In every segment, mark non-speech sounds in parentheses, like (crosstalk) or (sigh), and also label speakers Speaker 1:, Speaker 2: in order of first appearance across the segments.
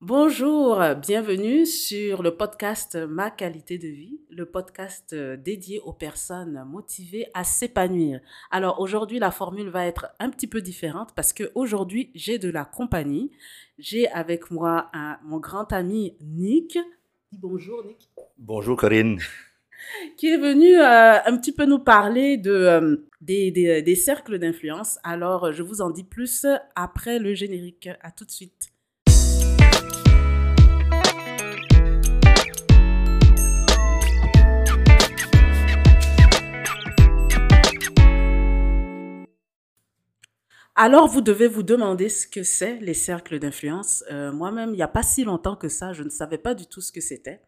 Speaker 1: Bonjour, bienvenue sur le podcast Ma qualité de vie, le podcast euh, dédié aux personnes motivées à s'épanouir. Alors aujourd'hui, la formule va être un petit peu différente parce que aujourd'hui, j'ai de la compagnie. J'ai avec moi mon grand ami Nick. bonjour Nick.
Speaker 2: Bonjour Corinne.
Speaker 1: Qui est venu euh, un petit peu nous parler de, euh, des, des cercles d'influence. Alors, je vous en dis plus après le générique. À tout de suite. Alors, vous devez vous demander ce que c'est les cercles d'influence. Euh, moi-même, il n'y a pas si longtemps que ça, je ne savais pas du tout ce que c'était.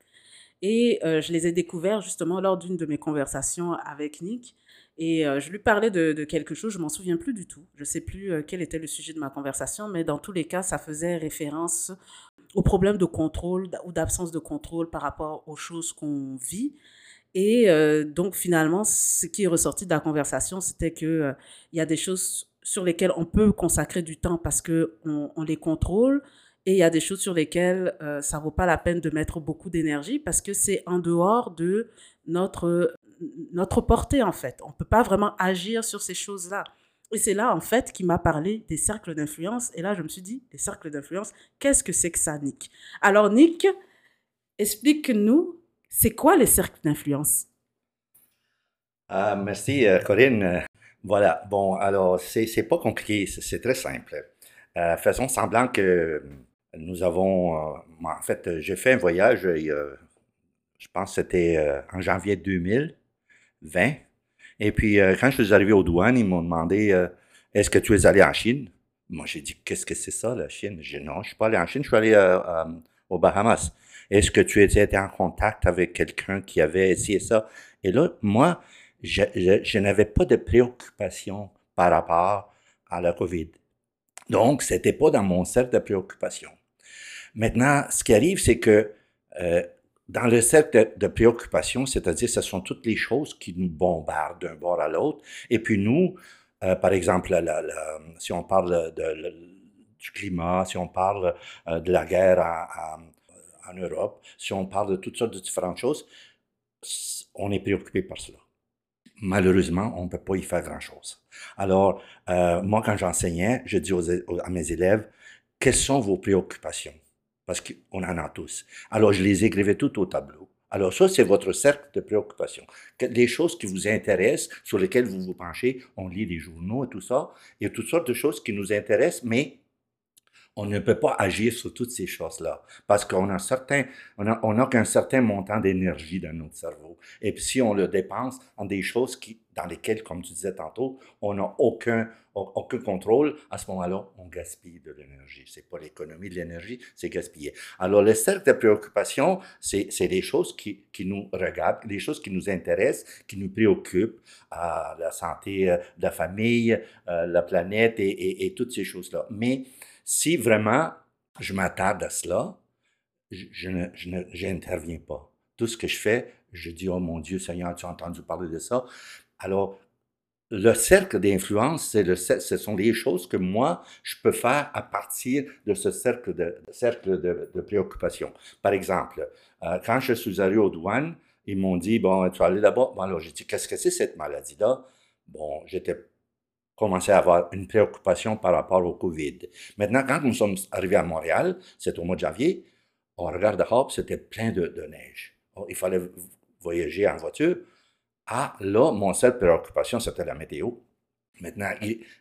Speaker 1: Et euh, je les ai découverts justement lors d'une de mes conversations avec Nick. Et euh, je lui parlais de, quelque chose, je m'en souviens plus du tout. Je ne sais plus quel était le sujet de ma conversation, mais dans tous les cas, ça faisait référence au problème de contrôle ou d'absence de contrôle par rapport aux choses qu'on vit. Et donc finalement, ce qui est ressorti de la conversation, c'était que il y a des choses sur lesquelles on peut consacrer du temps parce que on, les contrôle et il y a des choses sur lesquelles euh, ça vaut pas la peine de mettre beaucoup d'énergie parce que c'est en dehors de notre notre portée en fait. On peut pas vraiment agir sur ces choses-là. Et c'est là en fait qui m'a parlé des cercles d'influence et là je me suis dit les cercles d'influence, qu'est-ce que c'est que ça Nick? Alors Nick, explique-nous c'est quoi les cercles d'influence?
Speaker 2: Ah, merci euh, Corinne. Voilà. Bon, alors, c'est pas compliqué, c'est très simple. Euh, faisons semblant que nous avons. Euh, en fait, j'ai fait un voyage, je pense que c'était euh, en janvier 2020. Et puis, quand je suis arrivé aux douanes, ils m'ont demandé Est-ce que tu es allé en Chine? Moi, j'ai dit Qu'est-ce que c'est ça, la Chine? J'ai Non, je ne suis pas allé en Chine, je suis allé aux Bahamas. Est-ce que tu étais en contact avec quelqu'un qui avait essayé ça? Et là, moi, je, n'avais pas de préoccupation par rapport à la COVID. Donc, c'était pas dans mon cercle de préoccupation. Maintenant, ce qui arrive, c'est que euh, dans le cercle de, préoccupation, c'est-à-dire ce sont toutes les choses qui nous bombardent d'un bord à l'autre. Et puis nous, euh, par exemple, si on parle du climat, si on parle euh, de la guerre en Europe, si on parle de toutes sortes de différentes choses, on est préoccupé par cela malheureusement, on ne peut pas y faire grand-chose. Alors, euh, moi, quand j'enseignais, je dis à mes élèves, quelles sont vos préoccupations? Parce qu'on en a tous. Alors, je les écrivais tout au tableau. Alors, ça, c'est votre cercle de préoccupations. Les choses qui vous intéressent, sur lesquelles vous vous penchez, on lit les journaux et tout ça. Il y a toutes sortes de choses qui nous intéressent, mais on ne peut pas agir sur toutes ces choses-là parce qu'on a certain, on a, on a qu'un certain montant d'énergie dans notre cerveau. Et puis si on le dépense en des choses qui, dans lesquelles, comme tu disais tantôt, on n'a aucun, aucun contrôle, à ce moment-là, on gaspille de l'énergie. C'est pas l'économie de l'énergie, c'est gaspiller. Alors, le cercle de préoccupation, c'est, c'est des choses qui, qui nous regardent, des choses qui nous intéressent, qui nous préoccupent, à la santé euh, de la famille, euh, la planète et, et, et toutes ces choses-là. Mais si vraiment je m'attarde à cela, je, n'interviens pas. Tout ce que je fais, je dis, oh mon Dieu, Seigneur, tu as entendu parler de ça? Alors, le cercle d'influence, ce sont les choses que moi, je peux faire à partir de ce cercle de, cercle de, préoccupation. Par exemple, euh, quand je suis allé aux douanes, ils m'ont dit, bon, tu vas aller là-bas? Bon, alors j'ai dit, qu'est-ce que c'est cette maladie-là? Bon, j'étais commençait à avoir une préoccupation par rapport au COVID. Maintenant, quand nous sommes arrivés à Montréal, c'est au mois de janvier, on regarde dehors, c'était plein de, neige. Oh, il fallait voyager en voiture. Ah, là, mon seule préoccupation, c'était la météo. Maintenant,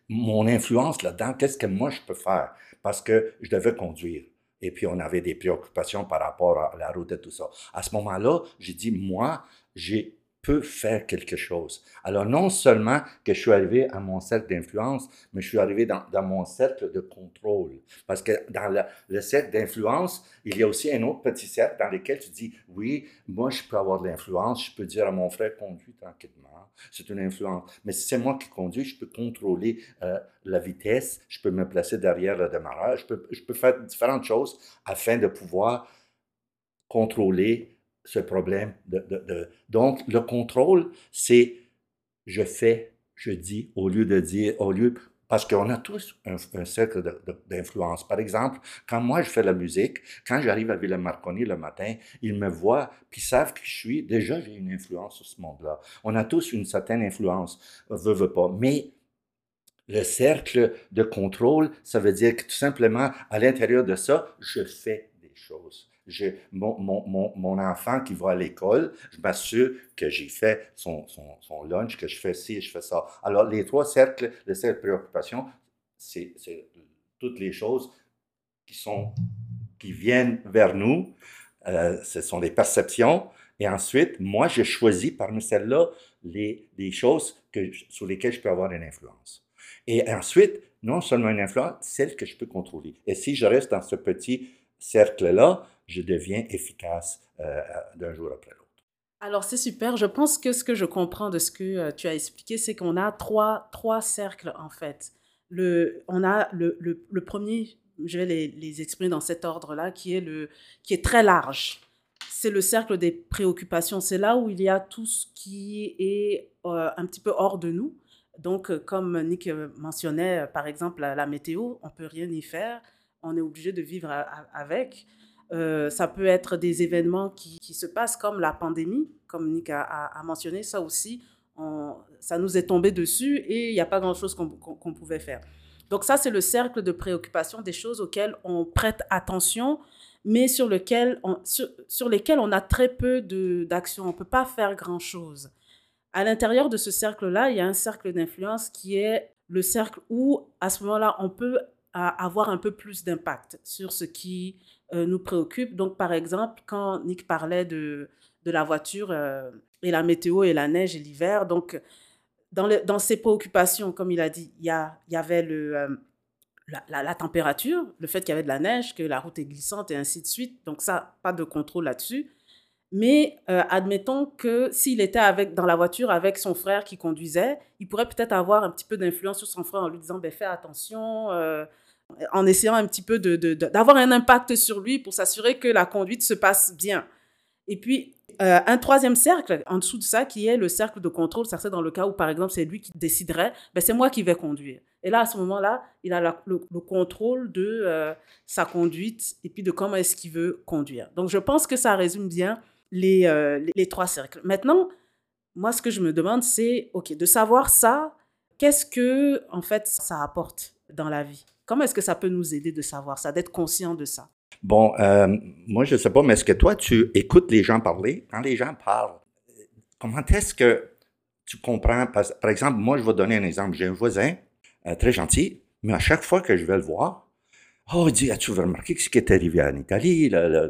Speaker 2: mon influence là-dedans, qu'est-ce que moi je peux faire? Parce que je devais conduire. Et puis, on avait des préoccupations par rapport à la route et tout ça. À ce moment-là, j'ai dit, moi, j'ai peut faire quelque chose. Alors, non seulement que je suis arrivé à mon cercle d'influence, mais je suis arrivé dans, mon cercle de contrôle. Parce que dans le, le cercle d'influence, il y a aussi un autre petit cercle dans lequel tu dis, oui, moi, je peux avoir de l'influence, je peux dire à mon frère, conduis tranquillement. C'est une influence. Mais si c'est moi qui conduis, je peux contrôler euh, la vitesse, je peux me placer derrière le démarrage, je peux, je peux faire différentes choses afin de pouvoir contrôler ce problème. De, Donc, le contrôle, c'est je fais, je dis, au lieu de dire, au lieu Parce qu'on a tous un, cercle d'influence. Par exemple, quand moi je fais la musique, quand j'arrive à Villa Marconi le matin, ils me voient, puis savent qui je suis. Déjà, j'ai une influence sur ce monde-là. On a tous une certaine influence, veut, veut pas. Mais le cercle de contrôle, ça veut dire que tout simplement, à l'intérieur de ça, je fais choses j'ai mon, mon, mon, enfant qui va à l'école, je m'assure que j'ai fait son, son, son, lunch, que je fais ci, je fais ça. Alors, les trois cercles, les cercles de préoccupation, c'est toutes les choses qui, sont, qui viennent vers nous. Euh, ce sont des perceptions. Et ensuite, moi, j'ai choisi parmi celles-là les, les choses que, sur lesquelles je peux avoir une influence. Et ensuite, non seulement une influence, celle que je peux contrôler. Et si je reste dans ce petit cercle-là, je deviens efficace euh, d'un jour après l'autre.
Speaker 1: Alors c'est super. Je pense que ce que je comprends de ce que euh, tu as expliqué, c'est qu'on a trois, trois cercles en fait. Le, on a le, le, premier, je vais les, les, exprimer dans cet ordre-là, qui, est qui est très large. C'est le cercle des préoccupations. C'est là où il y a tout ce qui est euh, un petit peu hors de nous. Donc, comme Nick mentionnait, par exemple, la, la météo, on peut rien y faire. On est obligé de vivre avec. Euh, ça peut être des événements qui, qui, se passent comme la pandémie, comme Nick a, a, mentionné, ça aussi, on, ça nous est tombé dessus et il n'y a pas grand-chose qu'on pouvait faire. Donc ça, c'est le cercle de préoccupation des choses auxquelles on prête attention, mais sur, lequel on, sur, sur lesquelles on a très peu d'action. On ne peut pas faire grand-chose. À l'intérieur de ce cercle-là, il y a un cercle d'influence qui est le cercle où, à ce moment-là, on peut avoir un peu plus d'impact sur ce qui euh, nous préoccupe. Donc, par exemple, quand Nick parlait de, de la voiture euh, et la météo et la neige et l'hiver, donc, dans, le, dans ses préoccupations, comme il a dit, il y, y avait le, euh, la, la, température, le fait qu'il y avait de la neige, que la route est glissante et ainsi de suite. Donc, ça, pas de contrôle là-dessus. Mais admettons que s'il était avec, dans la voiture avec son frère qui conduisait, il pourrait peut-être avoir un petit peu d'influence sur son frère en lui disant ben, Fais attention, en essayant un petit peu d'avoir un impact sur lui pour s'assurer que la conduite se passe bien. Et puis, euh, un troisième cercle en dessous de ça, qui est le cercle de contrôle, ça serait dans le cas où, par exemple, c'est lui qui déciderait, ben, c'est moi qui vais conduire. Et là, à ce moment-là, il a le, contrôle de euh, sa conduite et puis de comment est-ce qu'il veut conduire. Donc, je pense que ça résume bien les, euh, les, les, trois cercles. Maintenant, moi, ce que je me demande, c'est, OK, de savoir ça, qu'est-ce que, en fait, ça apporte dans la vie? Comment est-ce que ça peut nous aider de savoir ça, d'être conscient de ça?
Speaker 2: Bon, euh, moi, je ne sais pas, mais est-ce que toi, tu écoutes les gens parler? Quand les gens parlent, comment est-ce que tu comprends? Par exemple, moi, je vais donner un exemple. J'ai un voisin euh, très gentil, mais à chaque fois que je vais le voir, Oh, dit, as-tu remarqué ce qui est arrivé en Italie, la,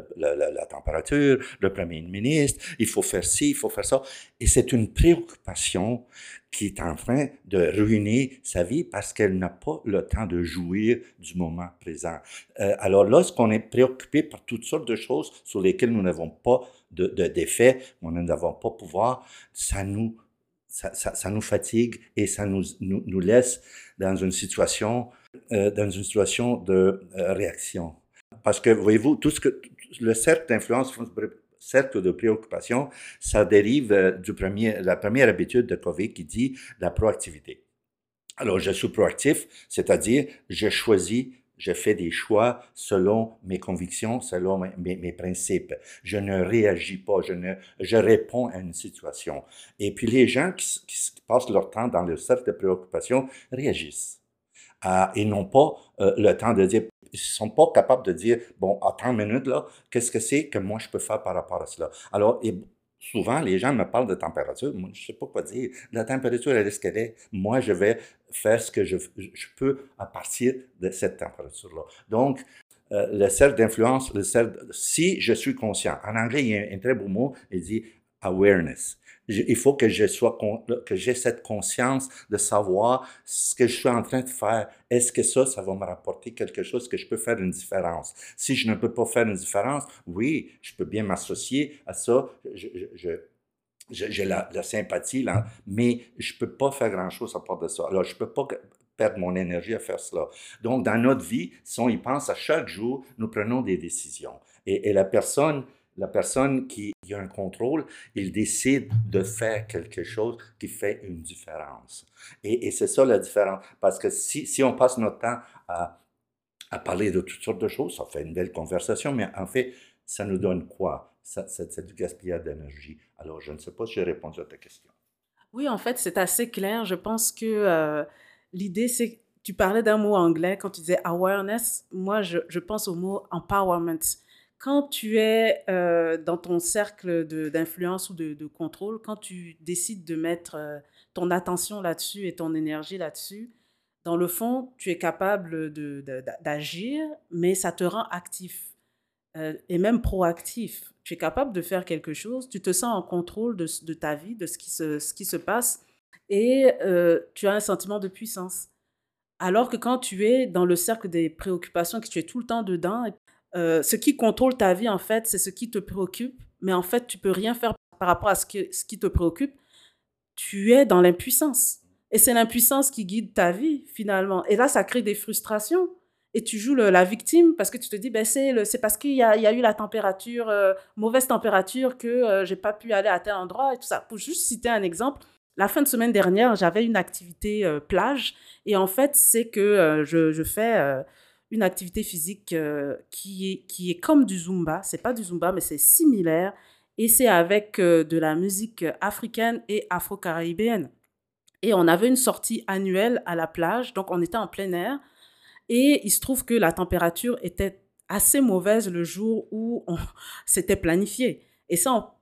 Speaker 2: température, le premier ministre, il faut faire ci, il faut faire ça? Et c'est une préoccupation qui est en train de ruiner sa vie parce qu'elle n'a pas le temps de jouir du moment présent. Euh, alors lorsqu'on est préoccupé par toutes sortes de choses sur lesquelles nous n'avons pas de, de, d'effet, nous n'avons pas pouvoir, ça nous, ça, ça, nous fatigue et ça nous, nous, nous laisse dans une situation euh, dans une situation de euh, réaction. Parce que, voyez-vous, tout ce que le cercle d'influence, cercle de préoccupation, ça dérive euh, du premier, la première habitude de Covey qui dit la proactivité. Alors, je suis proactif, c'est-à-dire je choisis je fais des choix selon mes convictions, selon mes, mes, principes. Je ne réagis pas, je, ne, je réponds à une situation. Et puis les gens qui, qui passent leur temps dans le cercle de préoccupation réagissent et n'ont pas euh, le temps de dire, ils sont pas capables de dire, bon, attends une minute, là, qu'est-ce que c'est que moi je peux faire par rapport à cela? Alors, souvent, les gens me parlent de température. Moi, je sais pas quoi dire. La température, elle est ce qu'elle est. Moi, je vais faire ce que je, je peux à partir de cette température-là. Donc, euh, le cercle d'influence, le cercle, si je suis conscient. En anglais, il y a un très beau mot, il dit awareness il faut que je sois, que j'ai cette conscience de savoir ce que je suis en train de faire. Est-ce que ça, ça va me rapporter quelque chose que je peux faire une différence? Si je ne peux pas faire une différence, oui, je peux bien m'associer à ça. Je, j'ai la, la, sympathie, là, mais je peux pas faire grand-chose à part de ça. Alors, je peux pas perdre mon énergie à faire cela. Donc, dans notre vie, si on y pense à chaque jour, nous prenons des décisions. Et la personne la personne qui, a un contrôle, il décide de faire quelque chose qui fait une différence. Et, c'est ça la différence. Parce que si, on passe notre temps à, parler de toutes sortes de choses, ça fait une belle conversation, mais en fait, ça nous donne quoi? C'est du gaspillage d'énergie. Alors, je ne sais pas si j'ai répondu à ta question.
Speaker 1: Oui, en fait, c'est assez clair. Je pense que euh, l'idée, c'est tu parlais d'un mot anglais quand tu disais awareness. Moi, je pense au mot empowerment. Quand tu es euh, dans ton cercle d'influence ou de, contrôle, quand tu décides de mettre euh, ton attention là-dessus et ton énergie là-dessus, dans le fond, tu es capable d'agir, mais ça te rend actif et même proactif tu es capable de faire quelque chose, tu te sens en contrôle de, de ta vie, de ce qui se, ce qui se passe, et euh, tu as un sentiment de puissance. Alors que quand tu es dans le cercle des préoccupations, que tu es tout le temps dedans, euh, ce qui contrôle ta vie, en fait, c'est ce qui te préoccupe, mais en fait, tu peux rien faire par rapport à ce, qui te préoccupe. Tu es dans l'impuissance. Et c'est l'impuissance qui guide ta vie, finalement. Et là, ça crée des frustrations et tu joues la victime parce que tu te dis, ben c'est parce qu'il y a, eu la température, euh, mauvaise température, que euh, j'ai pas pu aller à tel endroit et tout ça. Pour juste citer un exemple, la fin de semaine dernière, j'avais une activité euh, plage et en fait, c'est que je, fais une activité physique qui, est, qui est comme du Zumba. C'est pas du Zumba, mais c'est similaire et c'est avec de la musique africaine et afro-caribéenne. Et on avait une sortie annuelle à la plage, donc on était en plein air. Et il se trouve que la température était assez mauvaise le jour où on (laughs) s'était planifié. Et ça,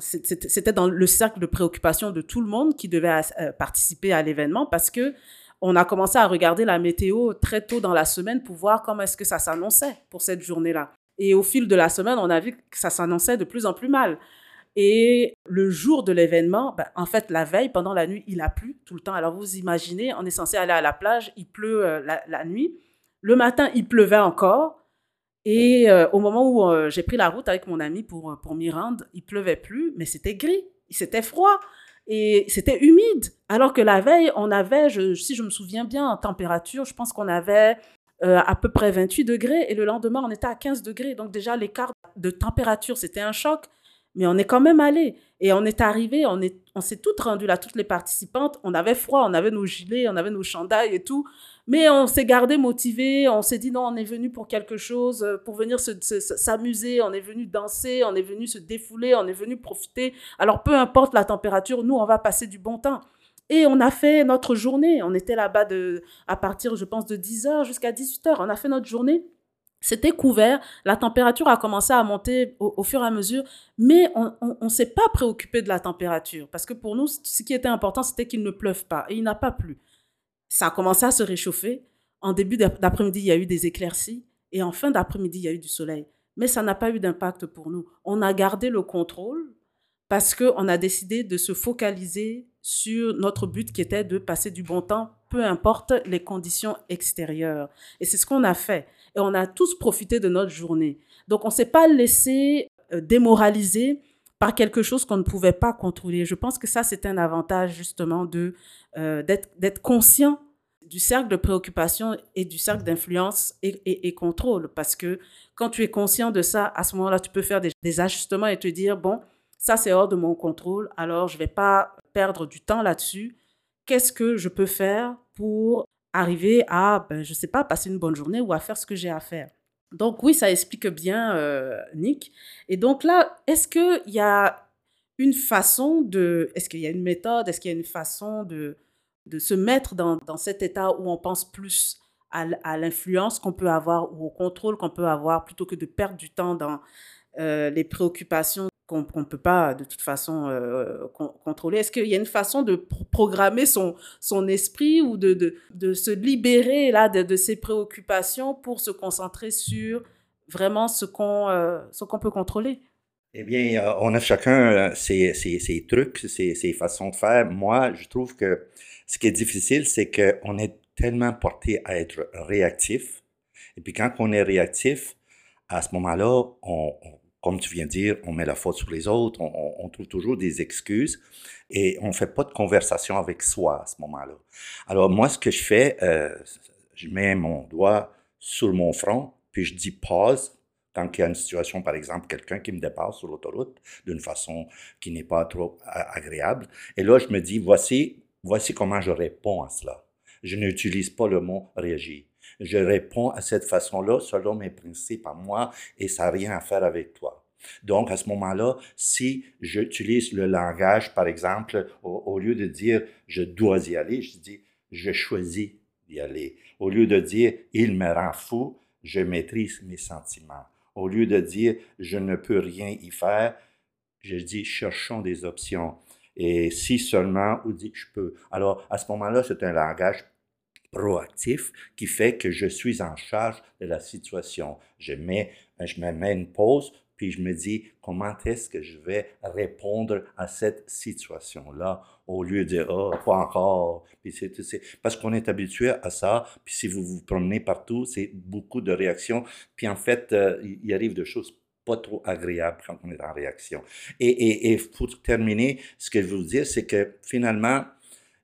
Speaker 1: c'était dans le cercle de préoccupation de tout le monde qui devait euh, participer à l'événement parce que on a commencé à regarder la météo très tôt dans la semaine pour voir comment est-ce que ça s'annonçait pour cette journée-là. Et au fil de la semaine, on a vu que ça s'annonçait de plus en plus mal. Et le jour de l'événement, ben, en fait, la veille, pendant la nuit, il a plu tout le temps. Alors vous imaginez, on est censé aller à la plage, il pleut euh, la, nuit. Le matin, il pleuvait encore. Et euh, au moment où euh, j'ai pris la route avec mon ami pour, pour m'y rendre, il pleuvait plus, mais c'était gris, c'était froid et c'était humide. Alors que la veille, on avait, si je me souviens bien, en température, je pense qu'on avait à peu près 28 degrés et le lendemain, on était à 15 degrés. Donc déjà, l'écart de température, c'était un choc. Mais on est quand même allé. Et on est arrivé, on on s'est toutes rendues là, toutes les participantes. On avait froid, on avait nos gilets, on avait nos chandails et tout. Mais on s'est gardé motivé. On s'est dit non, on est venu pour quelque chose, euh, pour venir s'amuser. On est venu danser, on est venu se défouler, on est venu profiter. Alors peu importe la température, nous, on va passer du bon temps. Et on a fait notre journée. On était là-bas de, à partir, je pense, de 10h jusqu'à 18h. On a fait notre journée. C'était couvert, la température a commencé à monter au, fur et à mesure, mais on ne s'est pas préoccupé de la température, parce que pour nous, ce qui était important, c'était qu'il ne pleuve pas, et il n'a pas plu. Ça a commencé à se réchauffer. En début d'après-midi, il y a eu des éclaircies, et en fin d'après-midi, il y a eu du soleil. Mais ça n'a pas eu d'impact pour nous. On a gardé le contrôle parce qu'on a décidé de se focaliser sur notre but qui était de passer du bon temps, peu importe les conditions extérieures. Et c'est ce qu'on a fait et on a tous profité de notre journée. Donc, on ne s'est pas laissé euh, démoraliser par quelque chose qu'on ne pouvait pas contrôler. Je pense que ça, c'est un avantage justement de euh, d'être conscient du cercle de préoccupation et du cercle d'influence et, et, contrôle. Parce que quand tu es conscient de ça, à ce moment-là, tu peux faire des, ajustements et te dire, bon, ça c'est hors de mon contrôle, alors je ne vais pas perdre du temps là-dessus. Qu'est-ce que je peux faire pour arriver à, ben, je sais pas, passer une bonne journée ou à faire ce que j'ai à faire? Donc oui, ça explique bien, euh, Nick. Et donc là, est-ce qu'il y a une façon de, est-ce qu'il y a une méthode, est-ce qu'il y a une façon de, de se mettre dans, dans cet état où on pense plus à, l'influence qu'on peut avoir ou au contrôle qu'on peut avoir plutôt que de perdre du temps dans euh, les préoccupations qu'on ne peut pas de toute façon euh, contrôler? Est-ce qu'il y a une façon de programmer son, son esprit ou de, de, de se libérer là, de, de, ses préoccupations pour se concentrer sur vraiment ce qu'on euh, ce qu'on peut contrôler?
Speaker 2: Eh bien, euh, on a chacun ses, ses, ses trucs, ses, ses, façons de faire. Moi, je trouve que ce qui est difficile, c'est qu'on est tellement porté à être réactif. Et puis quand on est réactif, à ce moment-là, on comme tu viens de dire, on met la faute sur les autres, on, trouve toujours des excuses et on ne fait pas de conversation avec soi à ce moment-là. Alors moi, ce que je fais, euh, je mets mon doigt sur mon front, puis je dis pause, Quand il y a une situation, par exemple, quelqu'un qui me dépasse sur l'autoroute d'une façon qui n'est pas trop agréable, et là, je me dis, voici, voici comment je réponds à cela. Je n'utilise pas le mot réagir. Je réponds à cette façon-là selon mes principes à moi et ça n'a rien à faire avec toi. Donc, à ce moment-là, si j'utilise le langage, par exemple, au, lieu de dire je dois y aller, je dis je choisis d'y aller. Au lieu de dire il me rend fou, je maîtrise mes sentiments. Au lieu de dire je ne peux rien y faire, je dis cherchons des options. Et si seulement, ou dit je peux. Alors, à ce moment-là, c'est un langage proactif qui fait que je suis en charge de la situation. Je mets, je me mets une pause, puis je me dis comment est-ce que je vais répondre à cette situation-là au lieu de dire oh pas encore? Puis c'est parce qu'on est habitué à ça puis si vous vous promenez partout c'est beaucoup de réactions. Puis en fait euh, il arrive des choses pas trop agréables quand on est en réaction. Et, et, pour terminer ce que je veux dire c'est que finalement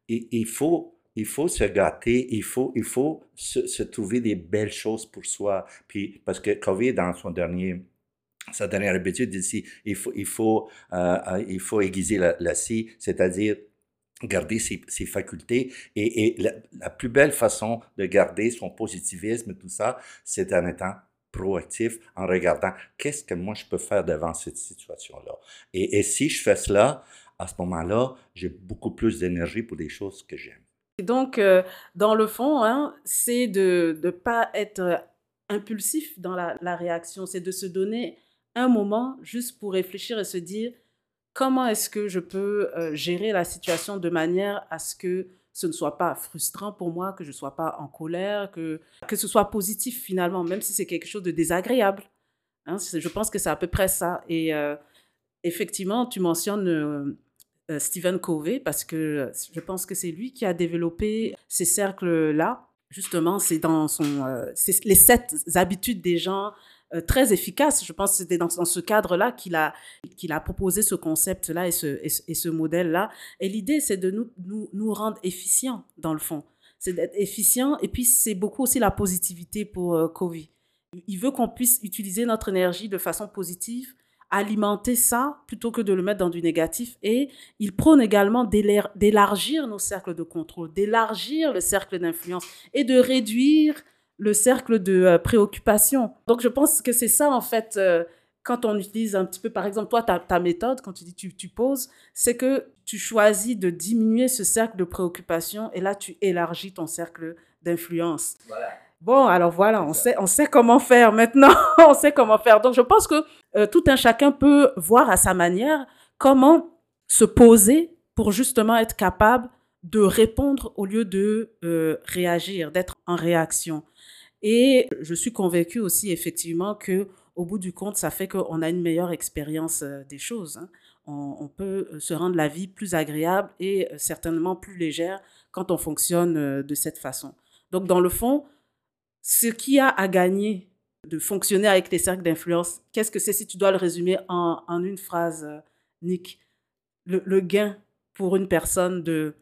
Speaker 2: il, il faut il faut se gâter, il faut, il faut se, se, trouver des belles choses pour soi. Puis, parce que Covid, dans son dernier sa dernière habitude ici, il faut, il faut, euh, euh, il faut aiguiser la, scie, c'est-à-dire garder ses, ses facultés. Et, et la, la, plus belle façon de garder son positivisme, tout ça, c'est en étant proactif, en regardant qu'est-ce que moi je peux faire devant cette situation-là. Et, et si je fais cela, à ce moment-là, j'ai beaucoup plus d'énergie pour des choses que j'aime.
Speaker 1: Donc, euh, dans le fond, hein, c'est de ne pas être impulsif dans la, la réaction, c'est de se donner un moment juste pour réfléchir et se dire comment est-ce que je peux euh, gérer la situation de manière à ce que ce ne soit pas frustrant pour moi, que je ne sois pas en colère, que, que ce soit positif finalement, même si c'est quelque chose de désagréable. Hein, je pense que c'est à peu près ça. Et euh, effectivement, tu mentionnes euh, Stephen Covey parce que je pense que c'est lui qui a développé ces cercles-là. Justement, c'est dans son, les sept habitudes des gens euh, très efficace. Je pense que c'était dans, ce cadre-là qu'il a, qu'il a proposé ce concept-là et ce, et, ce modèle-là. Et l'idée, c'est de nous, nous, nous, rendre efficients, dans le fond. C'est d'être efficient. Et puis, c'est beaucoup aussi la positivité pour euh, Covey. Il veut qu'on puisse utiliser notre énergie de façon positive, alimenter ça plutôt que de le mettre dans du négatif. Et il prône également d'élargir nos cercles de contrôle, d'élargir le cercle d'influence et de réduire le cercle de euh, préoccupation. Donc, je pense que c'est ça, en fait, euh, quand on utilise un petit peu, par exemple, toi, ta, ta méthode, quand tu dis tu, tu poses, c'est que tu choisis de diminuer ce cercle de préoccupation et là, tu élargis ton cercle d'influence. Bon, alors voilà, on sait, on sait comment faire maintenant. (laughs) on sait comment faire. Donc, je pense que euh, tout un chacun peut voir à sa manière comment se poser pour justement être capable de répondre au lieu de réagir, d'être en réaction. Et je suis convaincue aussi effectivement que au bout du compte, ça fait qu'on a une meilleure expérience euh, des choses. Hein. On, peut euh, se rendre la vie plus agréable et euh, certainement plus légère quand on fonctionne de cette façon. Donc, dans le fond, ce qui a à gagner de fonctionner avec les cercles d'influence, qu'est-ce que c'est si tu dois le résumer en, une phrase, Nick? Le, gain pour une personne de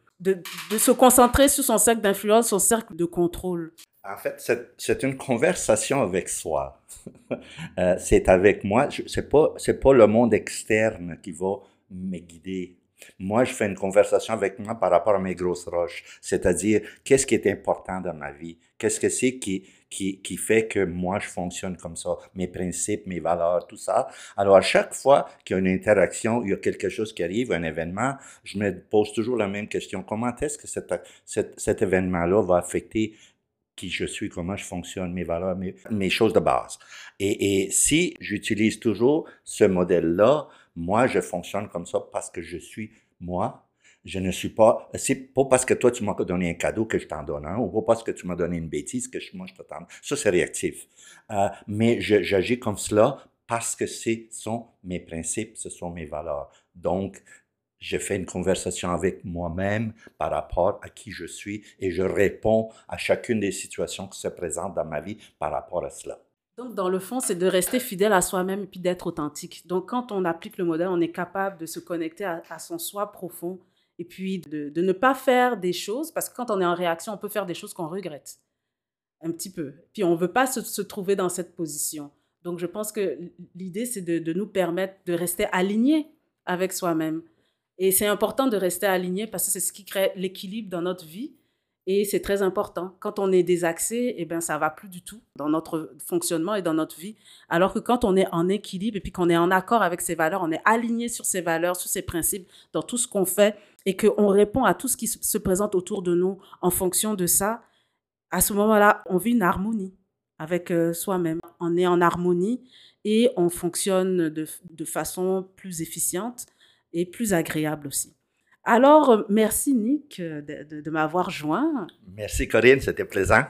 Speaker 1: se concentrer sur son cercle d'influence, son cercle de contrôle.
Speaker 2: En fait, c'est une conversation avec soi. (laughs) euh, c'est avec moi. C'est pas c'est pas le monde externe qui va me guider. Moi, je fais une conversation avec moi par rapport à mes grosses roches, c'est-à-dire qu'est-ce qui est important dans ma vie, qu'est-ce que c'est qui, qui, qui fait que moi je fonctionne comme ça, mes principes, mes valeurs, tout ça. Alors à chaque fois qu'il y a une interaction, il y a quelque chose qui arrive, un événement, je me pose toujours la même question comment est-ce que cet, cet, cet événement-là va affecter qui je suis, comment je fonctionne, mes valeurs, mes, choses de base. Et, et si j'utilise toujours ce modèle-là, moi, je fonctionne comme ça parce que je suis moi. Je ne suis pas, c'est pas parce que toi, tu m'as donné un cadeau que je t'en donne un, ou pas parce que tu m'as donné une bêtise que je, moi, je t'attends. Ça, c'est réactif. Euh, mais j'agis comme cela parce que ce sont mes principes, ce sont mes valeurs. Donc, je fais une conversation avec moi-même par rapport à qui je suis et je réponds à chacune des situations qui se présentent dans ma vie par rapport à cela.
Speaker 1: Donc, dans le fond, c'est de rester fidèle à soi-même et puis d'être authentique. Donc, quand on applique le modèle, on est capable de se connecter à, son soi profond et puis de, ne pas faire des choses, parce que quand on est en réaction, on peut faire des choses qu'on regrette un petit peu. Puis, on ne veut pas se, se trouver dans cette position. Donc, je pense que l'idée, c'est de, de nous permettre de rester alignés avec soi-même. Et c'est important de rester aligné parce que c'est ce qui crée l'équilibre dans notre vie. Et c'est très important. Quand on est désaxé, eh ben, ça va plus du tout dans notre fonctionnement et dans notre vie. Alors que quand on est en équilibre et puis qu'on est en accord avec ses valeurs, on est aligné sur ses valeurs, sur ses principes, dans tout ce qu'on fait et qu'on répond à tout ce qui se présente autour de nous en fonction de ça, à ce moment-là, on vit une harmonie avec euh, soi-même. On est en harmonie et on fonctionne de, de façon plus efficiente et plus agréable aussi. Alors, euh, merci Nick euh, de, m'avoir joint.
Speaker 2: Merci Corinne, c'était plaisant.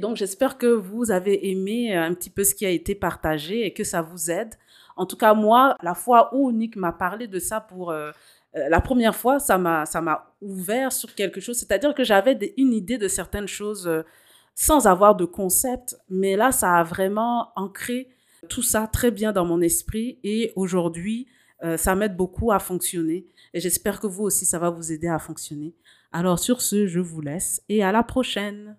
Speaker 1: Donc, j'espère que vous avez aimé euh, un petit peu ce qui a été partagé et que ça vous aide. En tout cas, moi, la fois où Nick m'a parlé de ça pour la première fois, ça m'a, ça m'a ouvert sur quelque chose. C'est-à-dire que j'avais une idée de certaines choses sans avoir de concept, mais là, ça a vraiment ancré tout ça très bien dans mon esprit et aujourd'hui, ça m'aide beaucoup à fonctionner. Et j'espère que vous aussi, ça va vous aider à fonctionner. Alors sur ce, je vous laisse et à la prochaine.